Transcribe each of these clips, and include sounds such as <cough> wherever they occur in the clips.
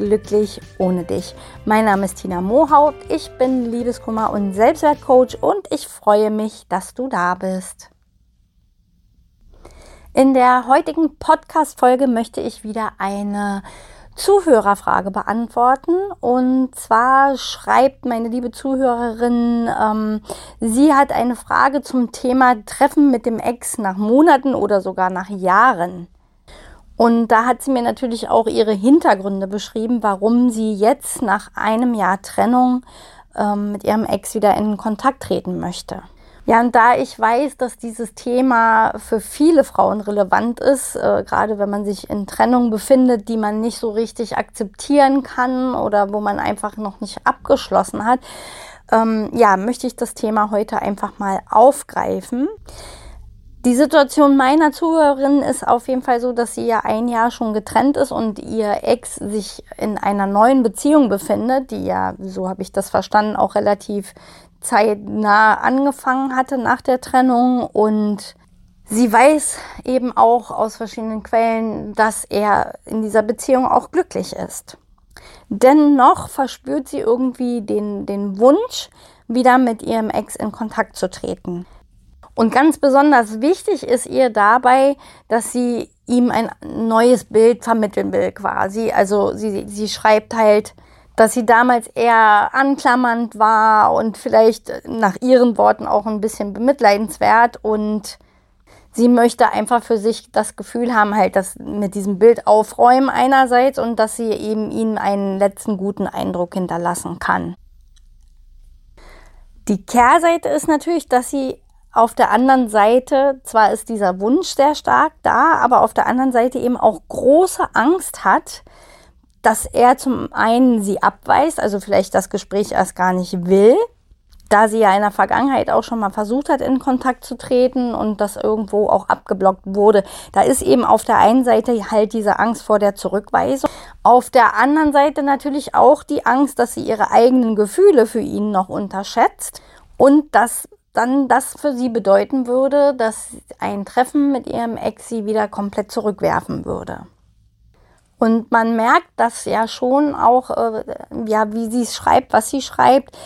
Glücklich ohne dich. Mein Name ist Tina Mohaupt, ich bin Liebeskummer- und Selbstwertcoach und ich freue mich, dass du da bist. In der heutigen Podcast-Folge möchte ich wieder eine Zuhörerfrage beantworten. Und zwar schreibt meine liebe Zuhörerin, ähm, sie hat eine Frage zum Thema Treffen mit dem Ex nach Monaten oder sogar nach Jahren. Und da hat sie mir natürlich auch ihre Hintergründe beschrieben, warum sie jetzt nach einem Jahr Trennung ähm, mit ihrem Ex wieder in Kontakt treten möchte. Ja, und da ich weiß, dass dieses Thema für viele Frauen relevant ist, äh, gerade wenn man sich in Trennung befindet, die man nicht so richtig akzeptieren kann oder wo man einfach noch nicht abgeschlossen hat, ähm, ja, möchte ich das Thema heute einfach mal aufgreifen. Die Situation meiner Zuhörerin ist auf jeden Fall so, dass sie ja ein Jahr schon getrennt ist und ihr Ex sich in einer neuen Beziehung befindet, die ja, so habe ich das verstanden, auch relativ zeitnah angefangen hatte nach der Trennung und sie weiß eben auch aus verschiedenen Quellen, dass er in dieser Beziehung auch glücklich ist. Dennoch verspürt sie irgendwie den, den Wunsch, wieder mit ihrem Ex in Kontakt zu treten. Und ganz besonders wichtig ist ihr dabei, dass sie ihm ein neues Bild vermitteln will quasi. Also sie, sie schreibt halt, dass sie damals eher anklammernd war und vielleicht nach ihren Worten auch ein bisschen bemitleidenswert und sie möchte einfach für sich das Gefühl haben, halt, dass mit diesem Bild aufräumen einerseits und dass sie eben ihm einen letzten guten Eindruck hinterlassen kann. Die Kehrseite ist natürlich, dass sie auf der anderen Seite, zwar ist dieser Wunsch sehr stark da, aber auf der anderen Seite eben auch große Angst hat, dass er zum einen sie abweist, also vielleicht das Gespräch erst gar nicht will, da sie ja in der Vergangenheit auch schon mal versucht hat, in Kontakt zu treten und das irgendwo auch abgeblockt wurde. Da ist eben auf der einen Seite halt diese Angst vor der Zurückweisung. Auf der anderen Seite natürlich auch die Angst, dass sie ihre eigenen Gefühle für ihn noch unterschätzt und dass dann das für sie bedeuten würde, dass ein Treffen mit ihrem Ex sie wieder komplett zurückwerfen würde. Und man merkt das ja schon auch, äh, ja, wie sie es schreibt, was sie schreibt,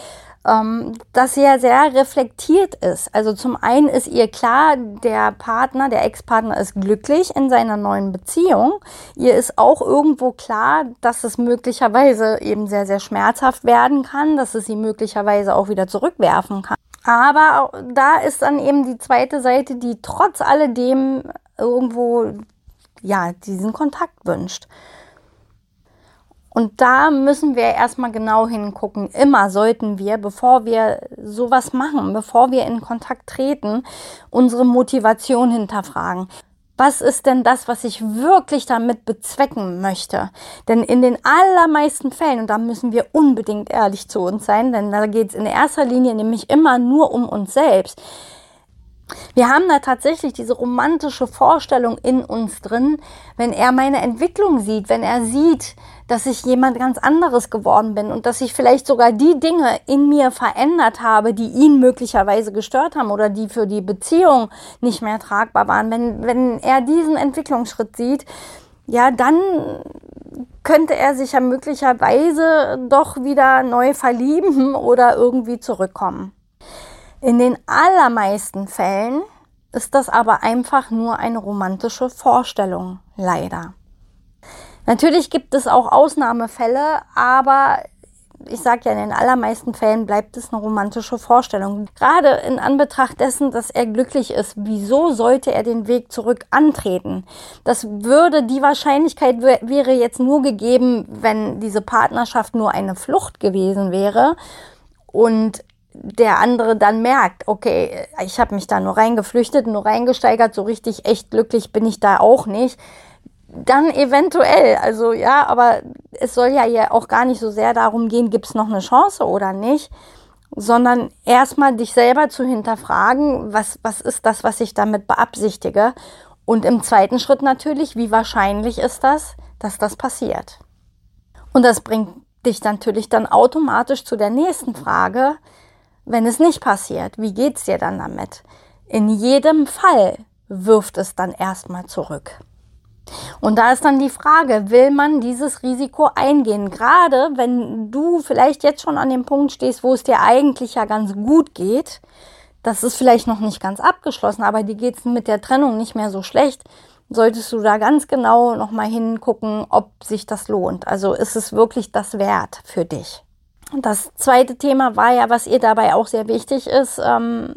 ähm, dass sie ja sehr reflektiert ist. Also zum einen ist ihr klar, der Partner, der Ex-Partner ist glücklich in seiner neuen Beziehung. Ihr ist auch irgendwo klar, dass es möglicherweise eben sehr, sehr schmerzhaft werden kann, dass es sie möglicherweise auch wieder zurückwerfen kann. Aber da ist dann eben die zweite Seite, die trotz alledem irgendwo ja diesen Kontakt wünscht. Und da müssen wir erstmal genau hingucken. Immer sollten wir, bevor wir sowas machen, bevor wir in Kontakt treten, unsere Motivation hinterfragen was ist denn das, was ich wirklich damit bezwecken möchte? Denn in den allermeisten Fällen, und da müssen wir unbedingt ehrlich zu uns sein, denn da geht es in erster Linie nämlich immer nur um uns selbst. Wir haben da tatsächlich diese romantische Vorstellung in uns drin, wenn er meine Entwicklung sieht, wenn er sieht, dass ich jemand ganz anderes geworden bin und dass ich vielleicht sogar die Dinge in mir verändert habe, die ihn möglicherweise gestört haben oder die für die Beziehung nicht mehr tragbar waren. Wenn, wenn er diesen Entwicklungsschritt sieht, ja, dann könnte er sich ja möglicherweise doch wieder neu verlieben <laughs> oder irgendwie zurückkommen. In den allermeisten Fällen ist das aber einfach nur eine romantische Vorstellung, leider. Natürlich gibt es auch Ausnahmefälle, aber ich sage ja, in den allermeisten Fällen bleibt es eine romantische Vorstellung. Gerade in Anbetracht dessen, dass er glücklich ist, wieso sollte er den Weg zurück antreten? Das würde, die Wahrscheinlichkeit wäre jetzt nur gegeben, wenn diese Partnerschaft nur eine Flucht gewesen wäre und der andere dann merkt, okay, ich habe mich da nur reingeflüchtet, nur reingesteigert, so richtig echt glücklich bin ich da auch nicht dann eventuell, also ja, aber es soll ja auch gar nicht so sehr darum gehen, gibt es noch eine Chance oder nicht, sondern erstmal dich selber zu hinterfragen, was, was ist das, was ich damit beabsichtige. Und im zweiten Schritt natürlich, wie wahrscheinlich ist das, dass das passiert. Und das bringt dich natürlich dann automatisch zu der nächsten Frage, wenn es nicht passiert, wie geht's dir dann damit? In jedem Fall wirft es dann erstmal zurück. Und da ist dann die Frage, will man dieses Risiko eingehen? Gerade wenn du vielleicht jetzt schon an dem Punkt stehst, wo es dir eigentlich ja ganz gut geht, das ist vielleicht noch nicht ganz abgeschlossen, aber dir geht es mit der Trennung nicht mehr so schlecht, solltest du da ganz genau nochmal hingucken, ob sich das lohnt. Also ist es wirklich das wert für dich? Das zweite Thema war ja, was ihr dabei auch sehr wichtig ist, ähm,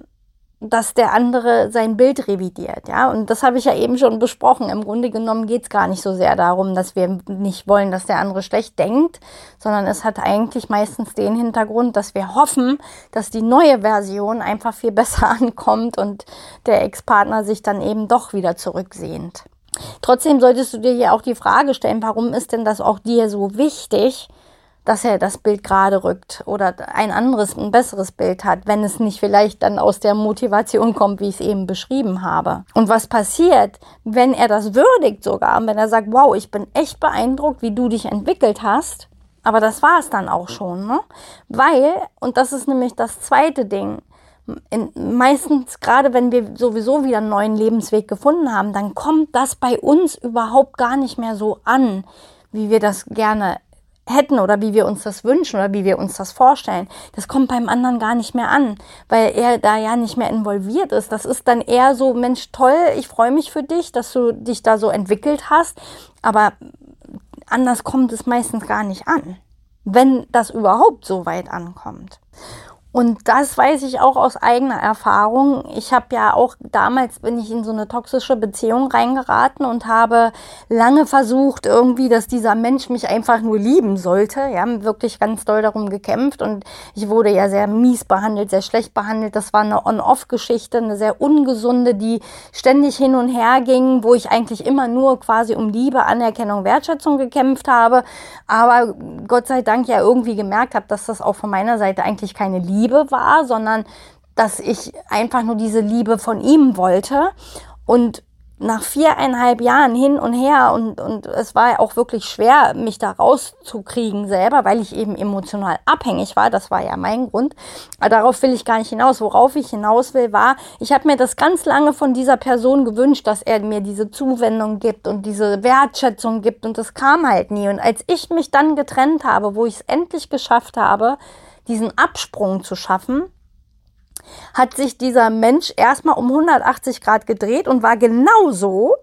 dass der andere sein Bild revidiert, ja. Und das habe ich ja eben schon besprochen. Im Grunde genommen geht es gar nicht so sehr darum, dass wir nicht wollen, dass der andere schlecht denkt, sondern es hat eigentlich meistens den Hintergrund, dass wir hoffen, dass die neue Version einfach viel <laughs> besser ankommt und der Ex-Partner sich dann eben doch wieder zurücksehnt. Trotzdem solltest du dir ja auch die Frage stellen, warum ist denn das auch dir so wichtig, dass er das Bild gerade rückt oder ein anderes, ein besseres Bild hat, wenn es nicht vielleicht dann aus der Motivation kommt, wie ich es eben beschrieben habe. Und was passiert, wenn er das würdigt sogar, wenn er sagt, wow, ich bin echt beeindruckt, wie du dich entwickelt hast, aber das war es dann auch schon, ne? Weil, und das ist nämlich das zweite Ding, in, meistens, gerade wenn wir sowieso wieder einen neuen Lebensweg gefunden haben, dann kommt das bei uns überhaupt gar nicht mehr so an, wie wir das gerne hätten oder wie wir uns das wünschen oder wie wir uns das vorstellen, das kommt beim anderen gar nicht mehr an, weil er da ja nicht mehr involviert ist. Das ist dann eher so, Mensch, toll, ich freue mich für dich, dass du dich da so entwickelt hast, aber anders kommt es meistens gar nicht an, wenn das überhaupt so weit ankommt. Und das weiß ich auch aus eigener Erfahrung. Ich habe ja auch damals bin ich in so eine toxische Beziehung reingeraten und habe lange versucht irgendwie, dass dieser Mensch mich einfach nur lieben sollte. Ja, wirklich ganz doll darum gekämpft und ich wurde ja sehr mies behandelt, sehr schlecht behandelt. Das war eine On-Off-Geschichte, eine sehr ungesunde, die ständig hin und her ging, wo ich eigentlich immer nur quasi um Liebe, Anerkennung, Wertschätzung gekämpft habe. Aber Gott sei Dank ja irgendwie gemerkt habe, dass das auch von meiner Seite eigentlich keine Liebe Liebe war, sondern dass ich einfach nur diese Liebe von ihm wollte. Und nach viereinhalb Jahren hin und her und, und es war auch wirklich schwer, mich da rauszukriegen selber, weil ich eben emotional abhängig war. Das war ja mein Grund. Aber darauf will ich gar nicht hinaus. Worauf ich hinaus will, war, ich habe mir das ganz lange von dieser Person gewünscht, dass er mir diese Zuwendung gibt und diese Wertschätzung gibt und das kam halt nie. Und als ich mich dann getrennt habe, wo ich es endlich geschafft habe, diesen Absprung zu schaffen, hat sich dieser Mensch erstmal um 180 Grad gedreht und war genauso,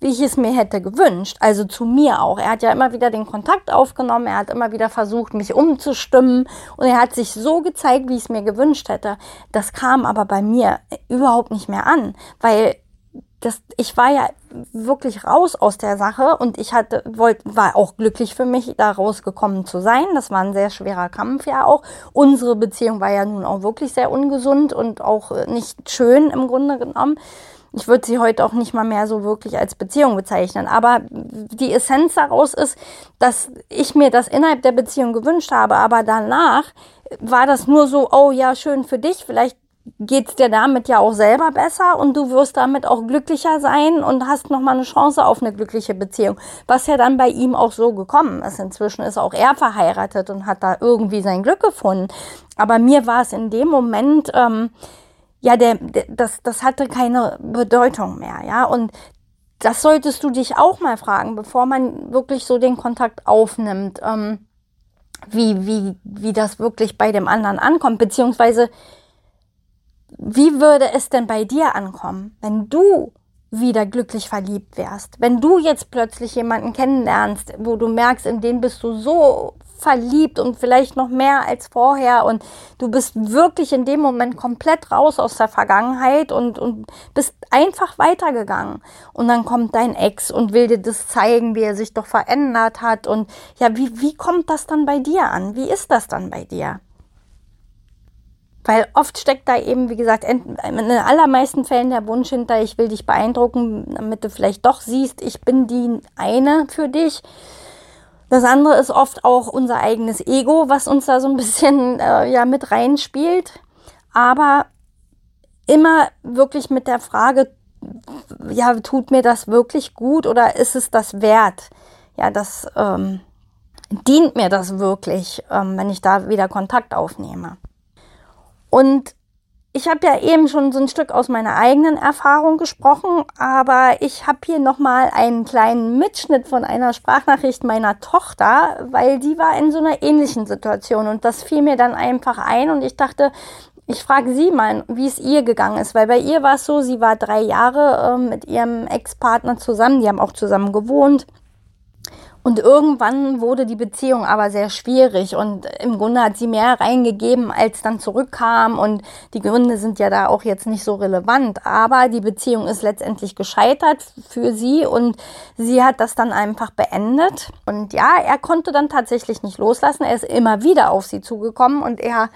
wie ich es mir hätte gewünscht. Also zu mir auch. Er hat ja immer wieder den Kontakt aufgenommen, er hat immer wieder versucht, mich umzustimmen und er hat sich so gezeigt, wie ich es mir gewünscht hätte. Das kam aber bei mir überhaupt nicht mehr an, weil das, ich war ja wirklich raus aus der Sache und ich hatte, wollt, war auch glücklich für mich, da rausgekommen zu sein. Das war ein sehr schwerer Kampf ja auch. Unsere Beziehung war ja nun auch wirklich sehr ungesund und auch äh, nicht schön im Grunde genommen. Ich würde sie heute auch nicht mal mehr so wirklich als Beziehung bezeichnen. Aber die Essenz daraus ist, dass ich mir das innerhalb der Beziehung gewünscht habe, aber danach war das nur so, oh ja, schön für dich, vielleicht geht's dir damit ja auch selber besser und du wirst damit auch glücklicher sein und hast nochmal eine Chance auf eine glückliche Beziehung. Was ja dann bei ihm auch so gekommen ist. Inzwischen ist auch er verheiratet und hat da irgendwie sein Glück gefunden. Aber mir war es in dem Moment, ähm, ja, der, der, das, das hatte keine Bedeutung mehr, ja. Und das solltest du dich auch mal fragen, bevor man wirklich so den Kontakt aufnimmt, ähm, wie, wie, wie das wirklich bei dem anderen ankommt, beziehungsweise wie würde es denn bei dir ankommen, wenn du wieder glücklich verliebt wärst? Wenn du jetzt plötzlich jemanden kennenlernst, wo du merkst, in den bist du so verliebt und vielleicht noch mehr als vorher und du bist wirklich in dem Moment komplett raus aus der Vergangenheit und, und bist einfach weitergegangen. Und dann kommt dein Ex und will dir das zeigen, wie er sich doch verändert hat. Und ja, wie, wie kommt das dann bei dir an? Wie ist das dann bei dir? Weil oft steckt da eben, wie gesagt, in den allermeisten Fällen der Wunsch hinter, ich will dich beeindrucken, damit du vielleicht doch siehst, ich bin die eine für dich. Das andere ist oft auch unser eigenes Ego, was uns da so ein bisschen äh, ja mit reinspielt. Aber immer wirklich mit der Frage, ja, tut mir das wirklich gut oder ist es das wert? Ja, das ähm, dient mir das wirklich, ähm, wenn ich da wieder Kontakt aufnehme. Und ich habe ja eben schon so ein Stück aus meiner eigenen Erfahrung gesprochen, aber ich habe hier nochmal einen kleinen Mitschnitt von einer Sprachnachricht meiner Tochter, weil die war in so einer ähnlichen Situation und das fiel mir dann einfach ein und ich dachte, ich frage sie mal, wie es ihr gegangen ist, weil bei ihr war es so, sie war drei Jahre äh, mit ihrem Ex-Partner zusammen, die haben auch zusammen gewohnt und irgendwann wurde die Beziehung aber sehr schwierig und im Grunde hat sie mehr reingegeben, als dann zurückkam. Und die Gründe sind ja da auch jetzt nicht so relevant, aber die Beziehung ist letztendlich gescheitert für sie und sie hat das dann einfach beendet. Und ja, er konnte dann tatsächlich nicht loslassen, er ist immer wieder auf sie zugekommen und er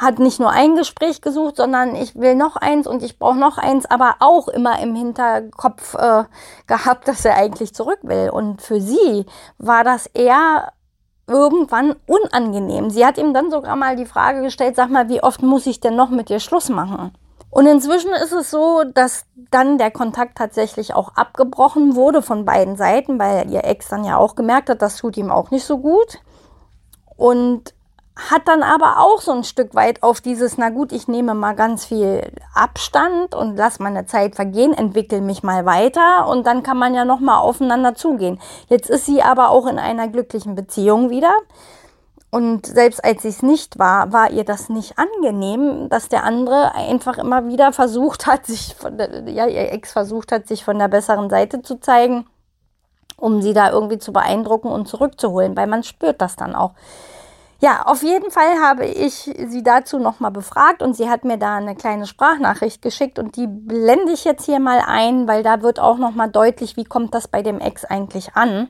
hat nicht nur ein Gespräch gesucht, sondern ich will noch eins und ich brauche noch eins, aber auch immer im Hinterkopf äh, gehabt, dass er eigentlich zurück will. Und für sie war das eher irgendwann unangenehm. Sie hat ihm dann sogar mal die Frage gestellt, sag mal, wie oft muss ich denn noch mit dir Schluss machen? Und inzwischen ist es so, dass dann der Kontakt tatsächlich auch abgebrochen wurde von beiden Seiten, weil ihr Ex dann ja auch gemerkt hat, das tut ihm auch nicht so gut. Und hat dann aber auch so ein Stück weit auf dieses, na gut, ich nehme mal ganz viel Abstand und lass meine Zeit vergehen, entwickle mich mal weiter und dann kann man ja noch mal aufeinander zugehen. Jetzt ist sie aber auch in einer glücklichen Beziehung wieder. Und selbst als sie es nicht war, war ihr das nicht angenehm, dass der andere einfach immer wieder versucht hat, sich von der, ja, ihr Ex versucht hat, sich von der besseren Seite zu zeigen, um sie da irgendwie zu beeindrucken und zurückzuholen, weil man spürt das dann auch. Ja, auf jeden Fall habe ich sie dazu nochmal befragt und sie hat mir da eine kleine Sprachnachricht geschickt und die blende ich jetzt hier mal ein, weil da wird auch nochmal deutlich, wie kommt das bei dem Ex eigentlich an,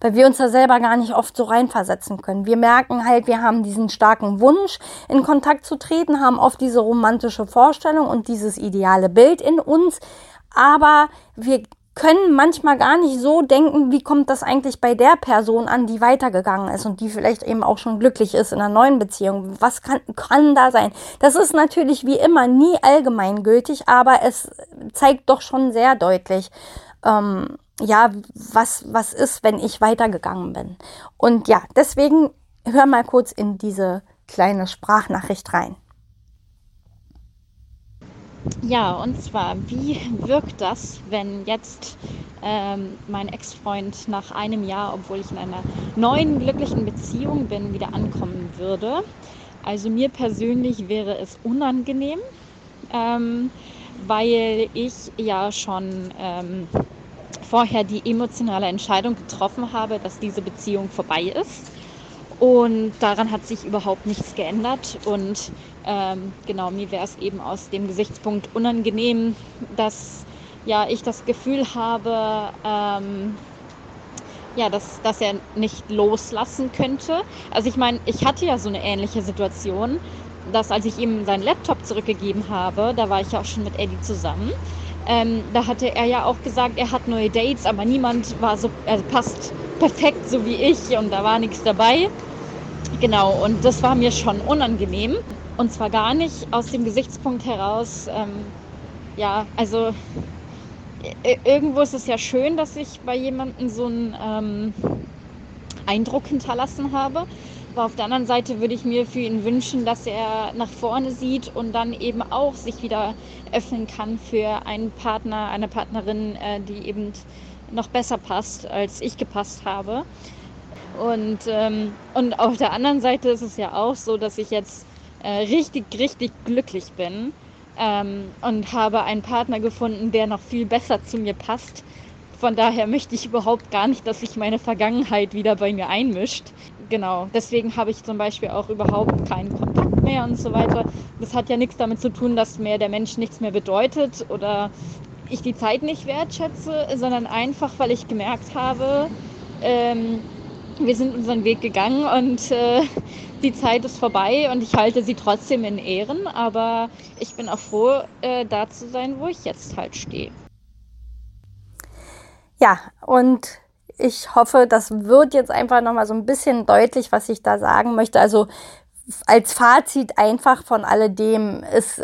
weil wir uns da selber gar nicht oft so reinversetzen können. Wir merken halt, wir haben diesen starken Wunsch, in Kontakt zu treten, haben oft diese romantische Vorstellung und dieses ideale Bild in uns, aber wir können manchmal gar nicht so denken, wie kommt das eigentlich bei der Person an, die weitergegangen ist und die vielleicht eben auch schon glücklich ist in einer neuen Beziehung. Was kann, kann da sein? Das ist natürlich wie immer nie allgemeingültig, aber es zeigt doch schon sehr deutlich, ähm, ja, was, was ist, wenn ich weitergegangen bin. Und ja, deswegen hör mal kurz in diese kleine Sprachnachricht rein. Ja, und zwar, wie wirkt das, wenn jetzt ähm, mein Ex-Freund nach einem Jahr, obwohl ich in einer neuen glücklichen Beziehung bin, wieder ankommen würde? Also mir persönlich wäre es unangenehm, ähm, weil ich ja schon ähm, vorher die emotionale Entscheidung getroffen habe, dass diese Beziehung vorbei ist. Und daran hat sich überhaupt nichts geändert. Und ähm, genau, mir wäre es eben aus dem Gesichtspunkt unangenehm, dass ja, ich das Gefühl habe, ähm, ja, dass, dass er nicht loslassen könnte. Also ich meine, ich hatte ja so eine ähnliche Situation, dass als ich ihm seinen Laptop zurückgegeben habe, da war ich ja auch schon mit Eddie zusammen. Ähm, da hatte er ja auch gesagt, er hat neue Dates, aber niemand war so, also passt perfekt so wie ich und da war nichts dabei. Genau, und das war mir schon unangenehm. Und zwar gar nicht aus dem Gesichtspunkt heraus, ähm, ja, also irgendwo ist es ja schön, dass ich bei jemandem so einen ähm, Eindruck hinterlassen habe. Aber auf der anderen Seite würde ich mir für ihn wünschen, dass er nach vorne sieht und dann eben auch sich wieder öffnen kann für einen Partner, eine Partnerin, äh, die eben noch besser passt, als ich gepasst habe. Und, ähm, und auf der anderen Seite ist es ja auch so, dass ich jetzt äh, richtig, richtig glücklich bin ähm, und habe einen Partner gefunden, der noch viel besser zu mir passt. Von daher möchte ich überhaupt gar nicht, dass sich meine Vergangenheit wieder bei mir einmischt. Genau, deswegen habe ich zum Beispiel auch überhaupt keinen Kontakt mehr und so weiter. Das hat ja nichts damit zu tun, dass mir der Mensch nichts mehr bedeutet oder ich die Zeit nicht wertschätze, sondern einfach, weil ich gemerkt habe, ähm, wir sind unseren Weg gegangen und äh, die Zeit ist vorbei und ich halte sie trotzdem in Ehren, aber ich bin auch froh, äh, da zu sein, wo ich jetzt halt stehe. Ja, und ich hoffe, das wird jetzt einfach nochmal so ein bisschen deutlich, was ich da sagen möchte. Also als Fazit einfach von alledem ist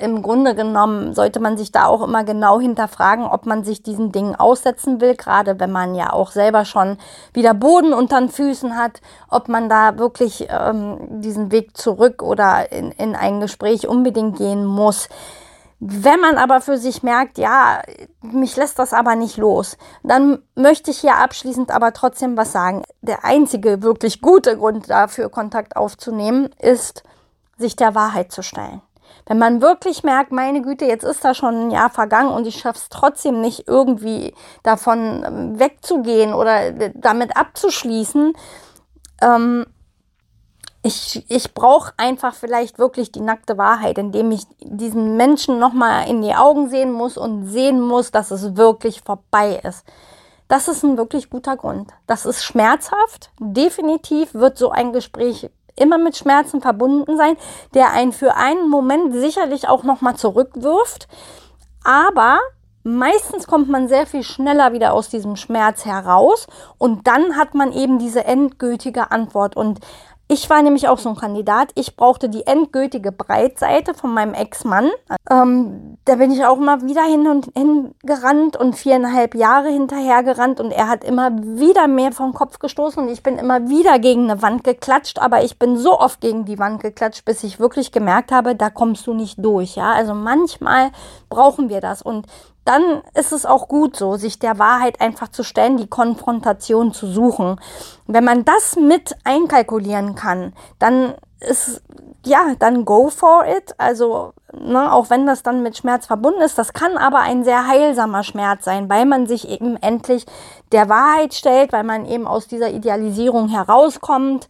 im Grunde genommen, sollte man sich da auch immer genau hinterfragen, ob man sich diesen Dingen aussetzen will, gerade wenn man ja auch selber schon wieder Boden unter den Füßen hat, ob man da wirklich ähm, diesen Weg zurück oder in, in ein Gespräch unbedingt gehen muss. Wenn man aber für sich merkt, ja, mich lässt das aber nicht los, dann möchte ich hier abschließend aber trotzdem was sagen. Der einzige wirklich gute Grund dafür, Kontakt aufzunehmen, ist, sich der Wahrheit zu stellen. Wenn man wirklich merkt, meine Güte, jetzt ist da schon ein Jahr vergangen und ich schaffe es trotzdem nicht irgendwie davon ähm, wegzugehen oder damit abzuschließen, ähm, ich, ich brauche einfach vielleicht wirklich die nackte Wahrheit, indem ich diesen Menschen nochmal in die Augen sehen muss und sehen muss, dass es wirklich vorbei ist. Das ist ein wirklich guter Grund. Das ist schmerzhaft. Definitiv wird so ein Gespräch immer mit Schmerzen verbunden sein, der einen für einen Moment sicherlich auch nochmal zurückwirft. Aber meistens kommt man sehr viel schneller wieder aus diesem Schmerz heraus und dann hat man eben diese endgültige Antwort. Und ich war nämlich auch so ein Kandidat. Ich brauchte die endgültige Breitseite von meinem Ex-Mann. Ähm, da bin ich auch immer wieder hin und hin gerannt und viereinhalb Jahre hinterher gerannt und er hat immer wieder mehr vom Kopf gestoßen und ich bin immer wieder gegen eine Wand geklatscht, aber ich bin so oft gegen die Wand geklatscht, bis ich wirklich gemerkt habe, da kommst du nicht durch. Ja, also manchmal brauchen wir das und dann ist es auch gut so, sich der Wahrheit einfach zu stellen, die Konfrontation zu suchen. Wenn man das mit einkalkulieren kann, dann ist, ja, dann go for it. Also, ne, auch wenn das dann mit Schmerz verbunden ist, das kann aber ein sehr heilsamer Schmerz sein, weil man sich eben endlich der Wahrheit stellt, weil man eben aus dieser Idealisierung herauskommt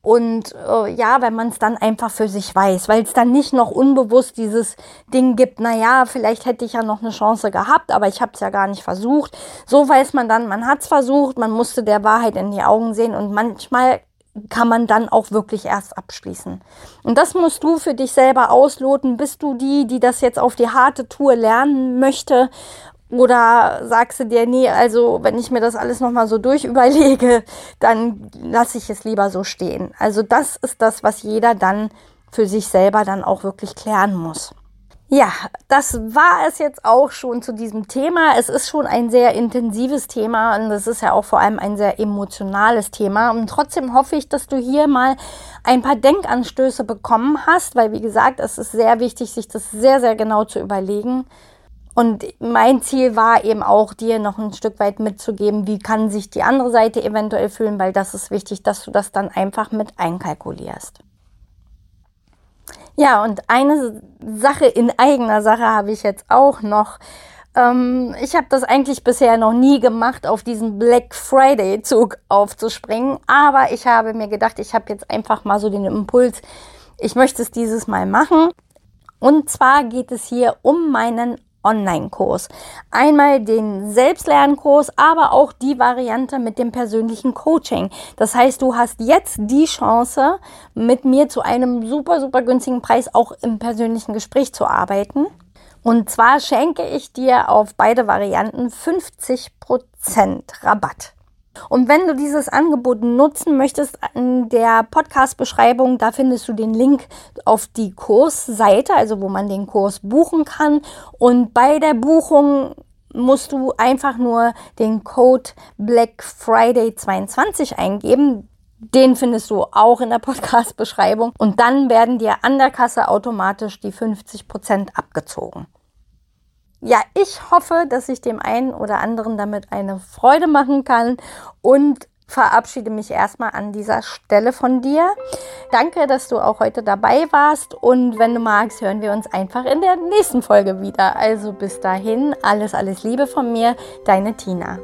und äh, ja, wenn man es dann einfach für sich weiß, weil es dann nicht noch unbewusst dieses Ding gibt, naja, vielleicht hätte ich ja noch eine Chance gehabt, aber ich habe es ja gar nicht versucht. So weiß man dann, man hat es versucht, man musste der Wahrheit in die Augen sehen und manchmal kann man dann auch wirklich erst abschließen. Und das musst du für dich selber ausloten. Bist du die, die das jetzt auf die harte Tour lernen möchte oder sagst du dir, nee, also wenn ich mir das alles nochmal so durchüberlege, dann lasse ich es lieber so stehen. Also das ist das, was jeder dann für sich selber dann auch wirklich klären muss. Ja, das war es jetzt auch schon zu diesem Thema. Es ist schon ein sehr intensives Thema und es ist ja auch vor allem ein sehr emotionales Thema. Und trotzdem hoffe ich, dass du hier mal ein paar Denkanstöße bekommen hast, weil wie gesagt, es ist sehr wichtig, sich das sehr, sehr genau zu überlegen und mein Ziel war eben auch, dir noch ein Stück weit mitzugeben, wie kann sich die andere Seite eventuell fühlen, weil das ist wichtig, dass du das dann einfach mit einkalkulierst. Ja, und eine Sache in eigener Sache habe ich jetzt auch noch. Ähm, ich habe das eigentlich bisher noch nie gemacht, auf diesen Black Friday-Zug aufzuspringen, aber ich habe mir gedacht, ich habe jetzt einfach mal so den Impuls, ich möchte es dieses Mal machen. Und zwar geht es hier um meinen Online-Kurs. Einmal den Selbstlernkurs, aber auch die Variante mit dem persönlichen Coaching. Das heißt, du hast jetzt die Chance, mit mir zu einem super, super günstigen Preis auch im persönlichen Gespräch zu arbeiten. Und zwar schenke ich dir auf beide Varianten 50% Rabatt. Und wenn du dieses Angebot nutzen möchtest, in der Podcast-Beschreibung, da findest du den Link auf die Kursseite, also wo man den Kurs buchen kann. Und bei der Buchung musst du einfach nur den Code Black Friday 22 eingeben. Den findest du auch in der Podcast-Beschreibung. Und dann werden dir an der Kasse automatisch die 50% abgezogen ja, ich hoffe, dass ich dem einen oder anderen damit eine Freude machen kann und verabschiede mich erstmal an dieser Stelle von dir. Danke, dass du auch heute dabei warst und wenn du magst, hören wir uns einfach in der nächsten Folge wieder. Also bis dahin, alles, alles Liebe von mir, deine Tina.